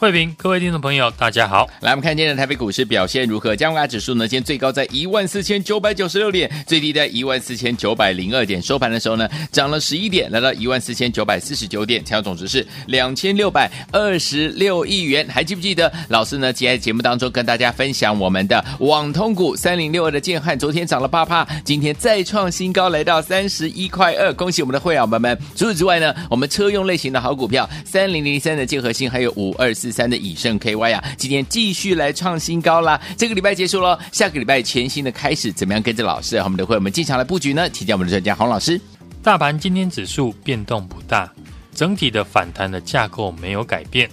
慧平，各位听众朋友，大家好。来，我们看今天的台北股市表现如何？加权指数呢，今天最高在一万四千九百九十六点，最低在一万四千九百零二点。收盘的时候呢，涨了十一点，来到一万四千九百四十九点，成交总值是两千六百二十六亿元。还记不记得老师呢？今天节目当中跟大家分享我们的网通股三零六二的建汉，昨天涨了八趴，今天再创新高，来到三十一块二。恭喜我们的会员朋友们！除此之外呢，我们车用类型的好股票三零零三的建和兴，还有五二四。三的以盛 KY 啊，今天继续来创新高啦！这个礼拜结束了，下个礼拜全新的开始，怎么样跟着老师和我们的会我们进场来布局呢？请教我们的专家洪老师。大盘今天指数变动不大，整体的反弹的架构没有改变。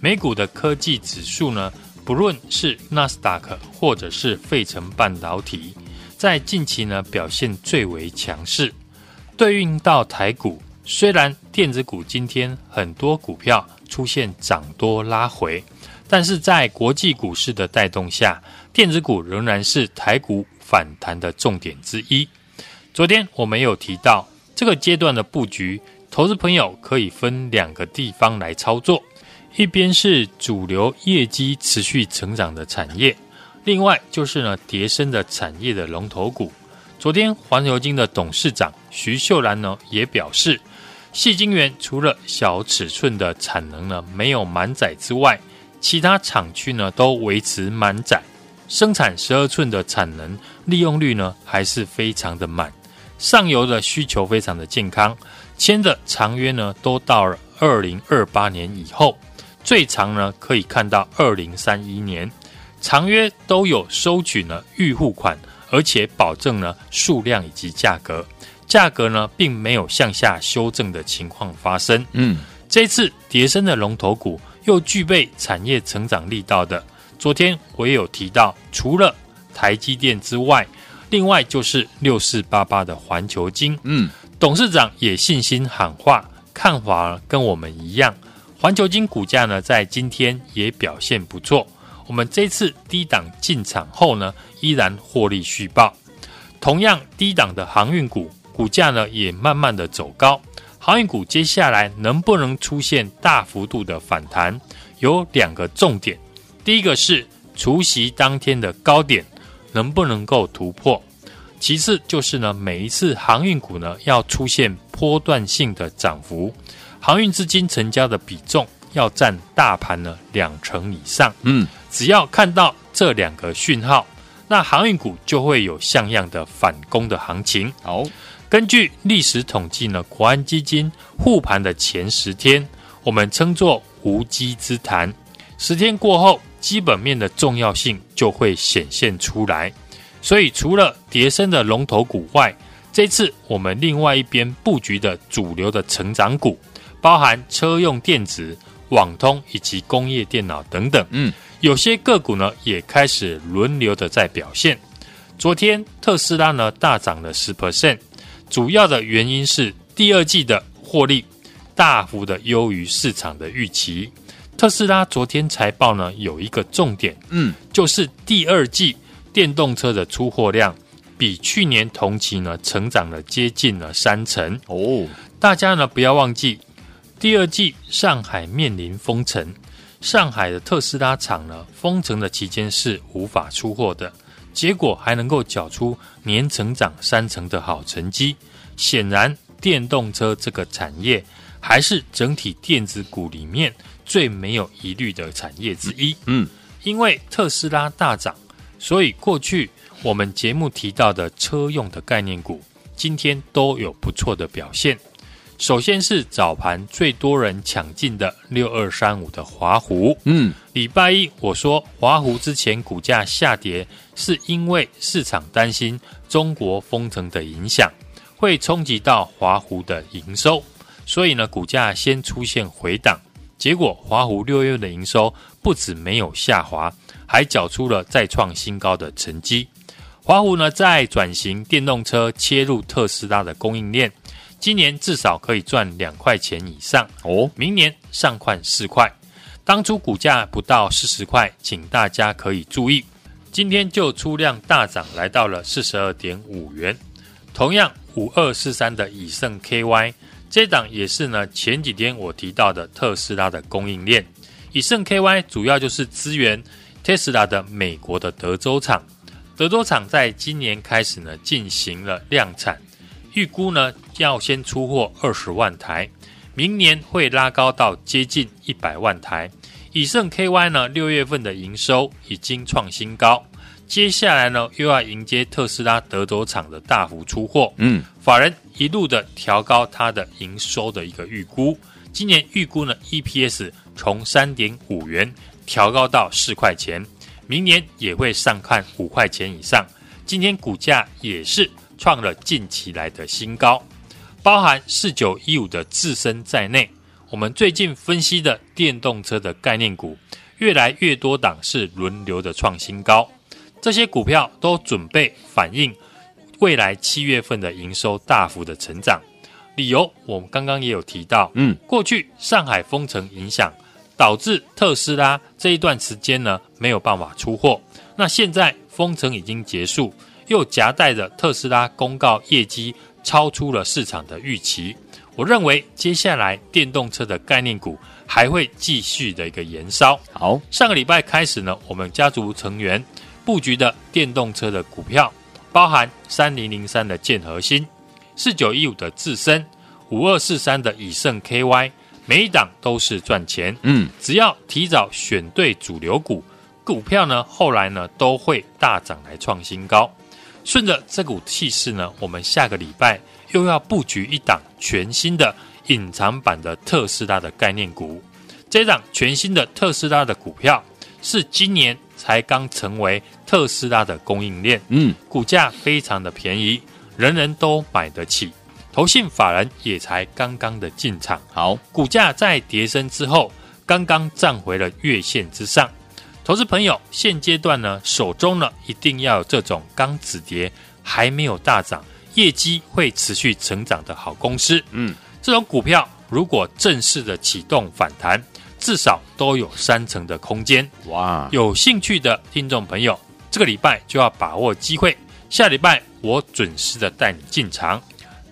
美股的科技指数呢，不论是纳斯达克或者是费城半导体，在近期呢表现最为强势。对应到台股，虽然电子股今天很多股票。出现涨多拉回，但是在国际股市的带动下，电子股仍然是台股反弹的重点之一。昨天我们有提到，这个阶段的布局，投资朋友可以分两个地方来操作，一边是主流业绩持续成长的产业，另外就是呢跌深的产业的龙头股。昨天环球金的董事长徐秀兰呢也表示。细晶圆除了小尺寸的产能呢没有满载之外，其他厂区呢都维持满载，生产十二寸的产能利用率呢还是非常的满，上游的需求非常的健康，签的长约呢都到了二零二八年以后，最长呢可以看到二零三一年，长约都有收取呢预付款，而且保证呢数量以及价格。价格呢，并没有向下修正的情况发生。嗯，这次叠升的龙头股又具备产业成长力道的。昨天我也有提到，除了台积电之外，另外就是六四八八的环球金。嗯，董事长也信心喊话，看法跟我们一样。环球金股价呢，在今天也表现不错。我们这次低档进场后呢，依然获利续报。同样低档的航运股。股价呢也慢慢的走高，航运股接下来能不能出现大幅度的反弹？有两个重点，第一个是除夕当天的高点能不能够突破，其次就是呢每一次航运股呢要出现波段性的涨幅，航运资金成交的比重要占大盘呢两成以上。嗯，只要看到这两个讯号，那航运股就会有像样的反攻的行情。好。根据历史统计呢，国安基金护盘的前十天，我们称作无稽之谈。十天过后，基本面的重要性就会显现出来。所以，除了叠升的龙头股外，这次我们另外一边布局的主流的成长股，包含车用电子、网通以及工业电脑等等。嗯，有些个股呢也开始轮流的在表现。昨天特斯拉呢大涨了十 percent。主要的原因是第二季的获利大幅的优于市场的预期。特斯拉昨天财报呢有一个重点，嗯，就是第二季电动车的出货量比去年同期呢成长了接近了三成哦。大家呢不要忘记，第二季上海面临封城，上海的特斯拉厂呢封城的期间是无法出货的。结果还能够缴出年成长三成的好成绩，显然电动车这个产业还是整体电子股里面最没有疑虑的产业之一。嗯，因为特斯拉大涨，所以过去我们节目提到的车用的概念股，今天都有不错的表现。首先是早盘最多人抢进的六二三五的华湖。嗯，礼拜一我说华湖之前股价下跌，是因为市场担心中国封城的影响会冲击到华湖的营收，所以呢股价先出现回档。结果华湖六月的营收不止没有下滑，还缴出了再创新高的成绩。华湖呢在转型电动车，切入特斯拉的供应链。今年至少可以赚两块钱以上哦，明年上款四块。当初股价不到四十块，请大家可以注意，今天就出量大涨，来到了四十二点五元。同样五二四三的以盛 KY，这档也是呢前几天我提到的特斯拉的供应链。以盛 KY 主要就是支援特斯拉的美国的德州厂，德州厂在今年开始呢进行了量产。预估呢要先出货二十万台，明年会拉高到接近一百万台。以盛 KY 呢六月份的营收已经创新高，接下来呢又要迎接特斯拉德州厂的大幅出货。嗯，法人一路的调高它的营收的一个预估，今年预估呢 EPS 从三点五元调高到四块钱，明年也会上看五块钱以上。今天股价也是。创了近期来的新高，包含四九一五的自身在内，我们最近分析的电动车的概念股，越来越多档是轮流的创新高，这些股票都准备反映未来七月份的营收大幅的成长。理由我们刚刚也有提到，嗯，过去上海封城影响，导致特斯拉这一段时间呢没有办法出货，那现在封城已经结束。又夹带着特斯拉公告业绩超出了市场的预期，我认为接下来电动车的概念股还会继续的一个延烧。好，上个礼拜开始呢，我们家族成员布局的电动车的股票，包含三零零三的建核心、四九一五的智伸、五二四三的以盛 KY，每一档都是赚钱。嗯，只要提早选对主流股，股票呢后来呢都会大涨来创新高。顺着这股气势呢，我们下个礼拜又要布局一档全新的隐藏版的特斯拉的概念股。这档全新的特斯拉的股票是今年才刚成为特斯拉的供应链，嗯，股价非常的便宜，人人都买得起。投信法人也才刚刚的进场，好，股价在跌升之后，刚刚站回了月线之上。投资朋友，现阶段呢，手中呢一定要有这种刚止跌还没有大涨，业绩会持续成长的好公司。嗯，这种股票如果正式的启动反弹，至少都有三成的空间。哇！有兴趣的听众朋友，这个礼拜就要把握机会。下礼拜我准时的带你进场。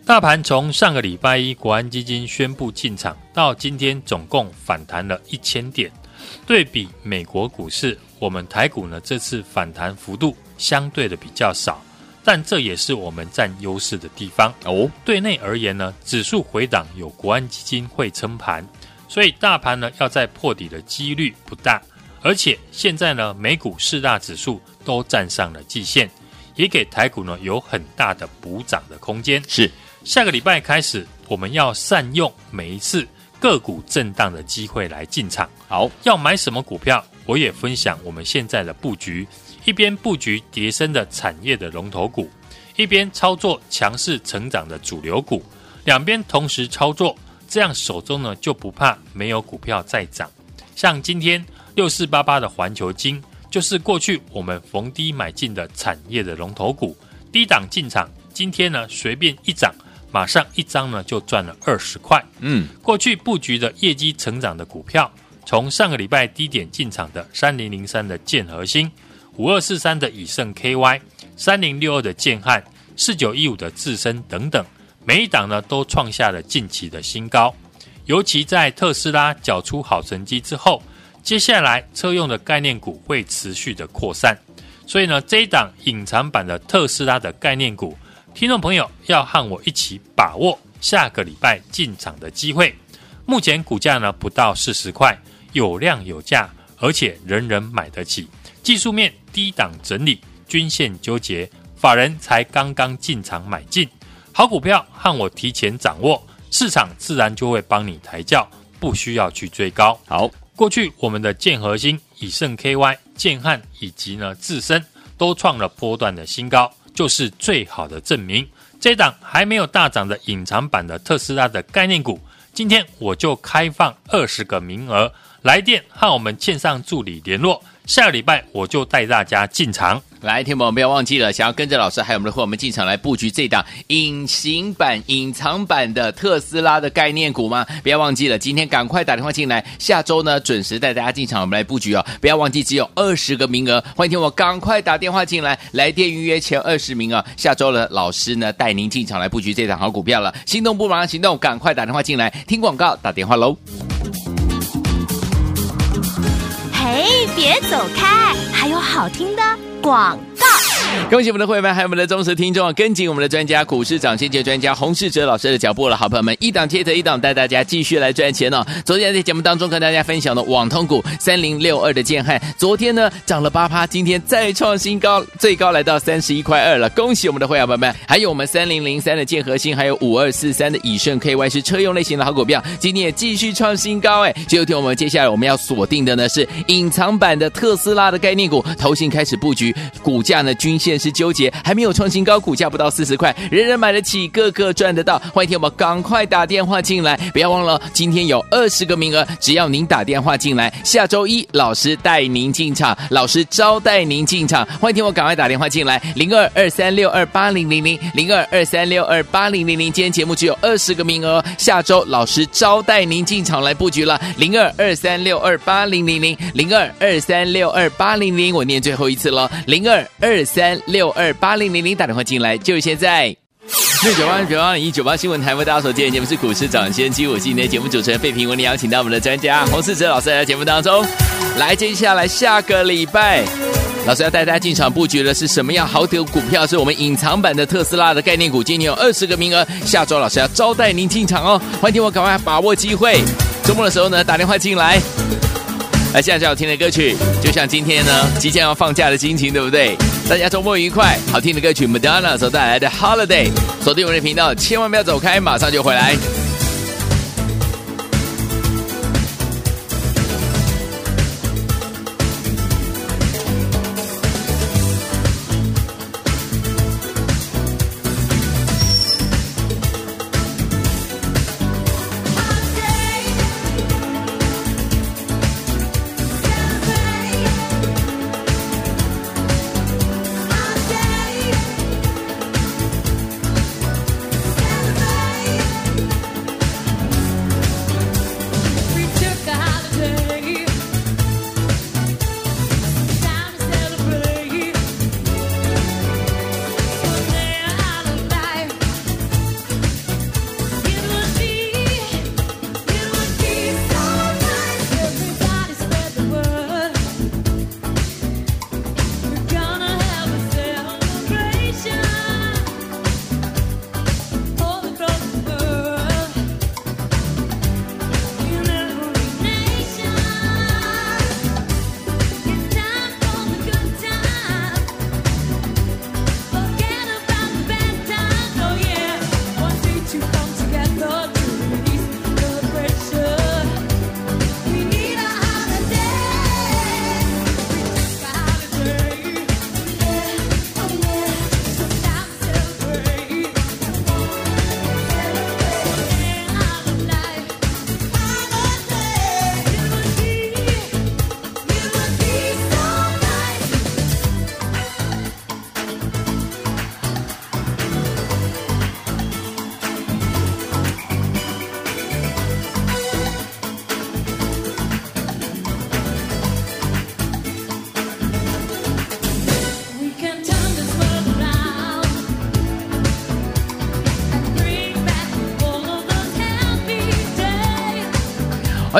大盘从上个礼拜一国安基金宣布进场到今天，总共反弹了一千点。对比美国股市，我们台股呢这次反弹幅度相对的比较少，但这也是我们占优势的地方哦。对内而言呢，指数回档有国安基金会撑盘，所以大盘呢要在破底的几率不大。而且现在呢，美股四大指数都站上了季线，也给台股呢有很大的补涨的空间。是下个礼拜开始，我们要善用每一次。个股震荡的机会来进场，好，要买什么股票？我也分享我们现在的布局，一边布局叠升的产业的龙头股，一边操作强势成长的主流股，两边同时操作，这样手中呢就不怕没有股票再涨。像今天六四八八的环球金，就是过去我们逢低买进的产业的龙头股，低档进场，今天呢随便一涨。马上一张呢就赚了二十块。嗯，过去布局的业绩成长的股票，从上个礼拜低点进场的三零零三的建核心、五二四三的以盛 KY、三零六二的建汉、四九一五的智深等等，每一档呢都创下了近期的新高。尤其在特斯拉缴出好成绩之后，接下来车用的概念股会持续的扩散，所以呢这一档隐藏版的特斯拉的概念股。听众朋友要和我一起把握下个礼拜进场的机会。目前股价呢不到四十块，有量有价，而且人人买得起。技术面低档整理，均线纠结，法人才刚刚进场买进。好股票和我提前掌握，市场自然就会帮你抬轿，不需要去追高。好，过去我们的建核心、以盛 KY、建汉以及呢自身都创了波段的新高，就是最好的证明。这档还没有大涨的隐藏版的特斯拉的概念股，今天我就开放二十个名额，来电和我们线上助理联络。下个礼拜我就带大家进场。来，听友们不要忘记了，想要跟着老师还有我们的伙伴们进场来布局这档隐形版、隐藏版的特斯拉的概念股吗？不要忘记了，今天赶快打电话进来，下周呢准时带大家进场，我们来布局哦。不要忘记，只有二十个名额，欢迎听我赶快打电话进来，来电预约前二十名啊！下周呢，老师呢带您进场来布局这档好股票了。心动不马上行动，赶快打电话进来，听广告打电话喽。嘿，别走开，还有好听的广告。恭喜我们的会员们，还有我们的忠实听众啊！跟紧我们的专家，股市涨先机专家洪世哲老师的脚步了，好朋友们，一档接着一档，带大家继续来赚钱哦。昨天在节目当中跟大家分享的网通股三零六二的建汉，昨天呢涨了八趴，今天再创新高，最高来到三十一块二了。恭喜我们的会员朋友们，还有我们三零零三的建核心，还有五二四三的以盛 KY 是车用类型的好股票，今天也继续创新高哎。就听我们接下来我们要锁定的呢是隐藏版的特斯拉的概念股，投信开始布局，股价呢均线是纠结，还没有创新高，股价不到四十块，人人买得起，个个赚得到。欢迎听我们赶快打电话进来，不要忘了，今天有二十个名额，只要您打电话进来，下周一老师带您进场，老师招待您进场。欢迎听我赶快打电话进来，零二二三六二八零零零零二二三六二八零零零。今天节目只有二十个名额，下周老师招待您进场来布局了，零二二三六二八零零零零二二三六二八零零。我念最后一次了，零二二三六。二八零零零打电话进来，就现在。六九八九八零一九八新闻台为大家所见的节目是股市涨先机，我是今天的节目主持人费平，为您邀请到我们的专家洪世哲老师来到节目当中。来，接下来下个礼拜，老师要带大家进场布局的是什么样好的股票？是我们隐藏版的特斯拉的概念股，今天有二十个名额，下周老师要招待您进场哦。欢迎听我赶快把握机会，周末的时候呢打电话进来。来，现在最好听的歌曲，就像今天呢，即将要放假的心情，对不对？大家周末愉快，好听的歌曲，Madonna 所带来的 Holiday，锁定我们的频道，千万不要走开，马上就回来。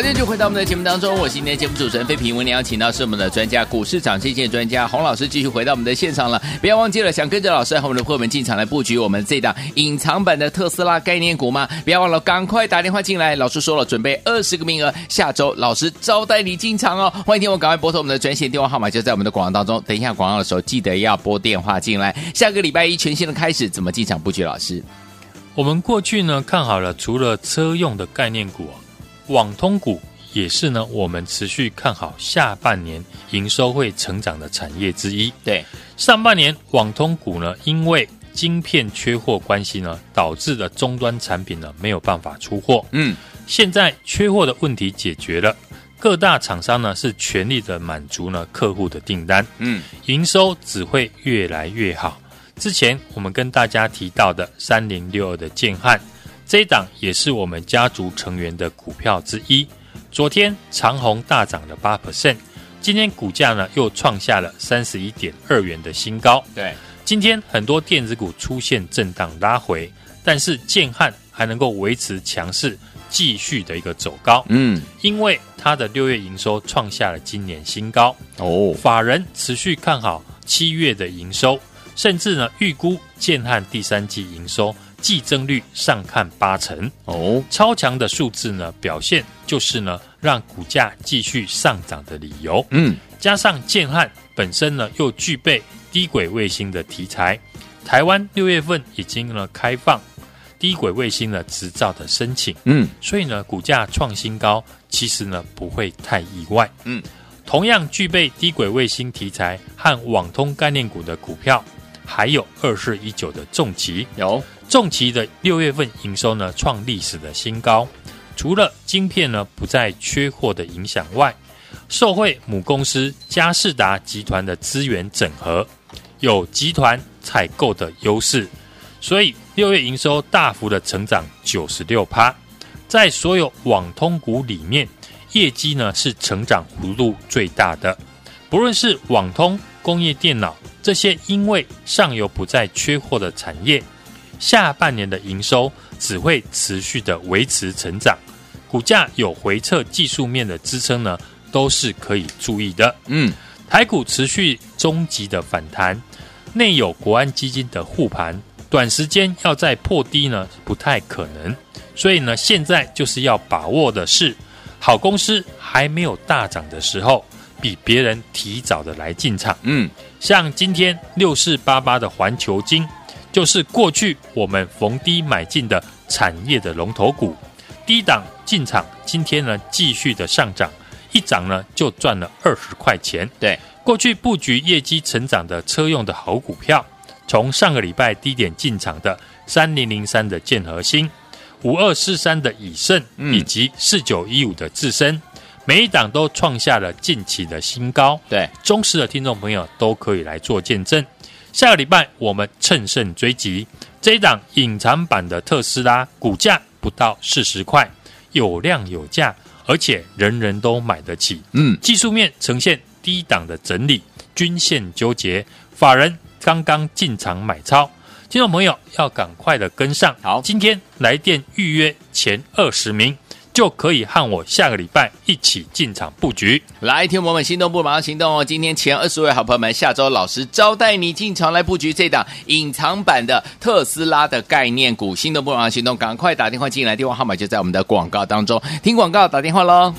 天就回到我们的节目当中，我是今天节目主持人费平，为您邀请到是我们的专家，股市涨先机专家洪老师，继续回到我们的现场了。不要忘记了，想跟着老师和我们的朋友们进场来布局我们这档隐藏版的特斯拉概念股吗？不要忘了，赶快打电话进来。老师说了，准备二十个名额，下周老师招待你进场哦。欢迎听我赶快拨通我们的专线电话号码，就在我们的广告当中。等一下广告的时候，记得要拨电话进来。下个礼拜一全新的开始，怎么进场布局？老师。我们过去呢看好了，除了车用的概念股，啊网通股也是呢我们持续看好下半年营收会成长的产业之一。对，上半年网通股呢，因为晶片缺货关系呢，导致的终端产品呢没有办法出货。嗯，现在缺货的问题解决了，各大厂商呢是全力的满足呢客户的订单。嗯，营收只会越来越好。之前我们跟大家提到的三零六二的建汉，这一档也是我们家族成员的股票之一。昨天长虹大涨了八 percent，今天股价呢又创下了三十一点二元的新高。对。今天很多电子股出现震荡拉回，但是建汉还能够维持强势，继续的一个走高。嗯，因为它的六月营收创下了今年新高。哦，法人持续看好七月的营收，甚至呢预估建汉第三季营收季增率上看八成。哦，超强的数字呢，表现就是呢让股价继续上涨的理由。嗯，加上建汉本身呢又具备。低轨卫星的题材，台湾六月份已经呢开放低轨卫星的执照的申请，嗯，所以呢股价创新高，其实呢不会太意外，嗯，同样具备低轨卫星题材和网通概念股的股票，还有二四一九的重疾，有重骑的六月份营收呢创历史的新高，除了晶片呢不再缺货的影响外，受惠母公司嘉士达集团的资源整合。有集团采购的优势，所以六月营收大幅的成长九十六趴，在所有网通股里面，业绩呢是成长幅度最大的。不论是网通、工业电脑这些，因为上游不再缺货的产业，下半年的营收只会持续的维持成长，股价有回撤技术面的支撑呢，都是可以注意的。嗯，台股持续终极的反弹。内有国安基金的护盘，短时间要再破低呢，不太可能。所以呢，现在就是要把握的是，好公司还没有大涨的时候，比别人提早的来进场。嗯，像今天六四八八的环球晶，就是过去我们逢低买进的产业的龙头股，低档进场，今天呢继续的上涨，一涨呢就赚了二十块钱。对。过去布局业绩成长的车用的好股票，从上个礼拜低点进场的三零零三的建和兴、五二四三的以盛，以及四九一五的智深，每一档都创下了近期的新高。对，忠实的听众朋友都可以来做见证。下个礼拜我们乘胜追击这一档隐藏版的特斯拉，股价不到四十块，有量有价，而且人人都买得起。嗯，技术面呈现。低档的整理，均线纠结，法人刚刚进场买超，听众朋友要赶快的跟上。好，今天来电预约前二十名，就可以和我下个礼拜一起进场布局。来，听我们心动不马上行动哦！今天前二十位好朋友们，下周老师招待你进场来布局这档隐藏版的特斯拉的概念股。心动不马上行动，赶快打电话进来，电话号码就在我们的广告当中。听广告，打电话喽。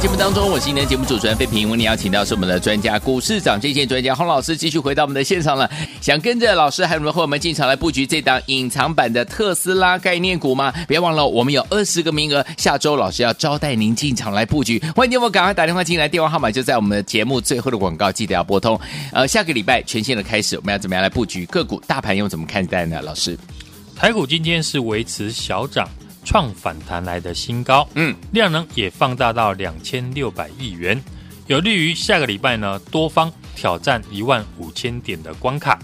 节目当中，我是今天节目主持人费平，为你邀请到是我们的专家股市长这些专家洪老师，继续回到我们的现场了。想跟着老师还有我们和我们进场来布局这档隐藏版的特斯拉概念股吗？别忘了，我们有二十个名额，下周老师要招待您进场来布局。欢迎你们赶快打电话进来，电话号码就在我们的节目最后的广告，记得要拨通。呃，下个礼拜全新的开始，我们要怎么样来布局个股？大盘又怎么看待呢？老师，台股今天是维持小涨。创反弹来的新高，嗯，量能也放大到两千六百亿元，有利于下个礼拜呢多方挑战一万五千点的关卡。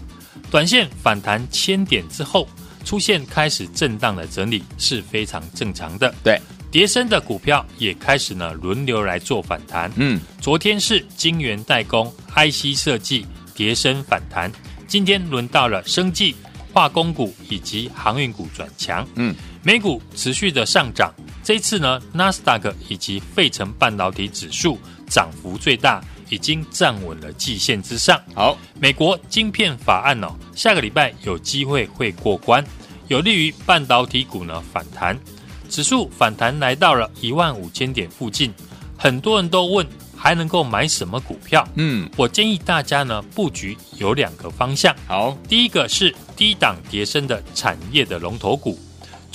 短线反弹千点之后，出现开始震荡的整理是非常正常的。对，跌升的股票也开始呢轮流来做反弹。嗯，昨天是晶圆代工、IC 设计跌升反弹，今天轮到了生技、化工股以及航运股转强。嗯。美股持续的上涨，这一次呢，纳斯达克以及费城半导体指数涨幅最大，已经站稳了季线之上。好，美国晶片法案哦，下个礼拜有机会会过关，有利于半导体股呢反弹。指数反弹来到了一万五千点附近，很多人都问还能够买什么股票？嗯，我建议大家呢布局有两个方向。好，第一个是低档跌升的产业的龙头股。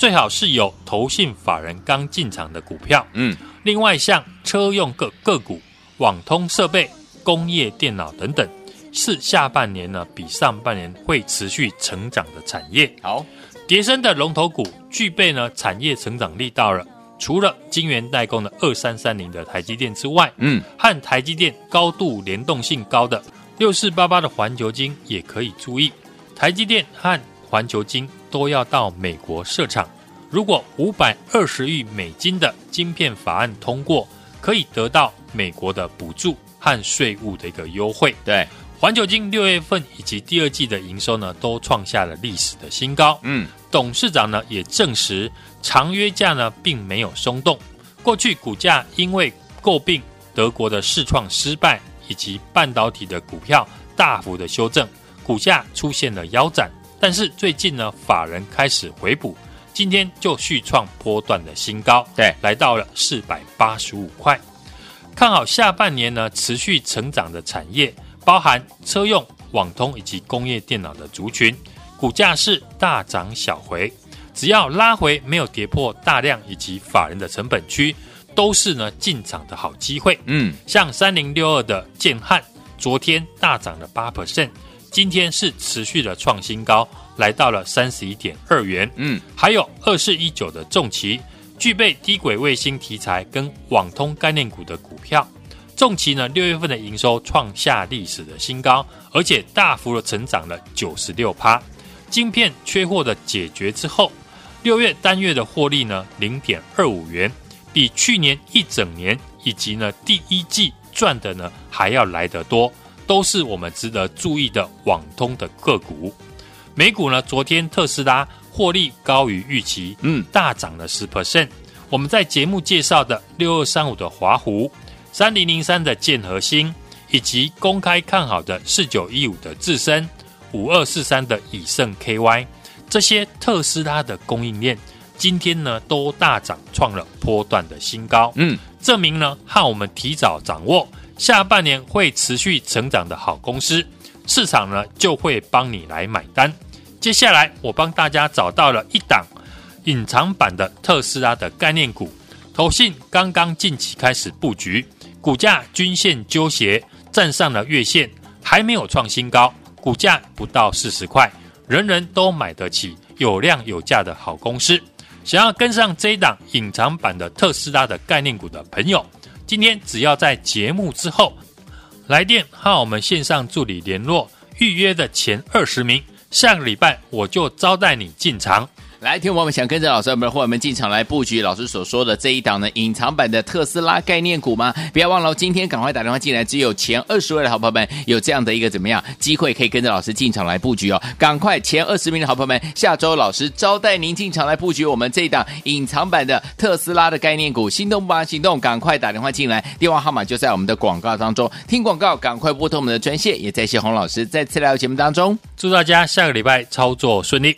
最好是有投信法人刚进场的股票，嗯，另外像车用个个股、网通设备、工业电脑等等，是下半年呢比上半年会持续成长的产业。好，叠升的龙头股具备呢产业成长力道了，除了晶圆代工的二三三零的台积电之外，嗯，和台积电高度联动性高的六四八八的环球晶也可以注意，台积电和环球晶。都要到美国设厂。如果五百二十亿美金的晶片法案通过，可以得到美国的补助和税务的一个优惠。对，环球晶六月份以及第二季的营收呢，都创下了历史的新高。嗯，董事长呢也证实，长约价呢并没有松动。过去股价因为诟病德国的试创失败以及半导体的股票大幅的修正，股价出现了腰斩。但是最近呢，法人开始回补，今天就续创波段的新高，对，来到了四百八十五块。看好下半年呢，持续成长的产业，包含车用、网通以及工业电脑的族群，股价是大涨小回，只要拉回没有跌破大量以及法人的成本区，都是呢进场的好机会。嗯，像三零六二的建汉，昨天大涨了八 percent。今天是持续的创新高，来到了三十一点二元。嗯，还有二四一九的重骑，具备低轨卫星题材跟网通概念股的股票。重骑呢，六月份的营收创下历史的新高，而且大幅的成长了九十六趴。晶片缺货的解决之后，六月单月的获利呢，零点二五元，比去年一整年以及呢第一季赚的呢还要来得多。都是我们值得注意的网通的个股。美股呢，昨天特斯拉获利高于预期，嗯，大涨了十 percent。我们在节目介绍的六二三五的华湖、三零零三的建和兴，以及公开看好的四九一五的智深、五二四三的以盛 KY，这些特斯拉的供应链，今天呢都大涨，创了波段的新高，嗯，证明呢和我们提早掌握。下半年会持续成长的好公司，市场呢就会帮你来买单。接下来我帮大家找到了一档隐藏版的特斯拉的概念股，投信刚刚近期开始布局，股价均线纠结，站上了月线，还没有创新高，股价不到四十块，人人都买得起，有量有价的好公司。想要跟上这一档隐藏版的特斯拉的概念股的朋友。今天只要在节目之后来电和我们线上助理联络预约的前二十名，下个礼拜我就招待你进场。来，听我们想跟着老师，我们的伙伴们进场来布局老师所说的这一档呢，隐藏版的特斯拉概念股吗？不要忘了，今天赶快打电话进来，只有前二十位的好朋友们有这样的一个怎么样机会，可以跟着老师进场来布局哦。赶快前二十名的好朋友们，下周老师招待您进场来布局我们这一档隐藏版的特斯拉的概念股，心动不行动，赶快打电话进来，电话号码就在我们的广告当中。听广告，赶快拨通我们的专线，也在谢洪老师再次来到节目当中，祝大家下个礼拜操作顺利。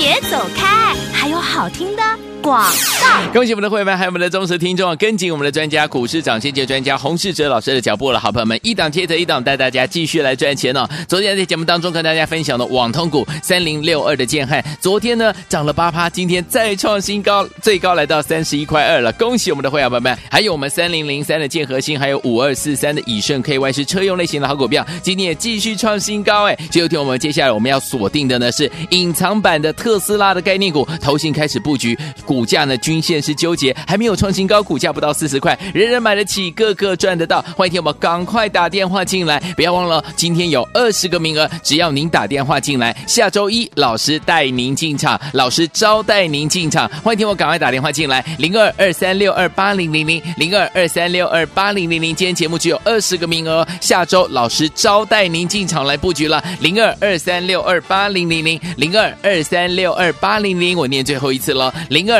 别走开！还有好听的广广告。恭喜我们的会员们，还有我们的忠实听众，跟紧我们的专家股市涨先机专家洪世哲老师的脚步了。好朋友们，一档接着一档，带大家继续来赚钱哦。昨天在节目当中跟大家分享的网通股三零六二的建汉，昨天呢涨了八趴，今天再创新高，最高来到三十一块二了。恭喜我们的会员朋友们，还有我们三零零三的建核心，还有五二四三的以盛 KY 是车用类型的好股票，今天也继续创新高哎。就听我们接下来我们要锁定的呢是隐藏版的特斯拉的概念股，投信开始布局，股股价呢均线是纠结，还没有创新高，股价不到四十块，人人买得起，个个赚得到。欢迎听我们赶快打电话进来，不要忘了今天有二十个名额，只要您打电话进来，下周一老师带您进场，老师招待您进场。欢迎听我赶快打电话进来，零二二三六二八零零零零二二三六二八零零零。今天节目只有二十个名额，下周老师招待您进场来布局了，零二二三六二八零零零零二二三六二八零零。我念最后一次了，零二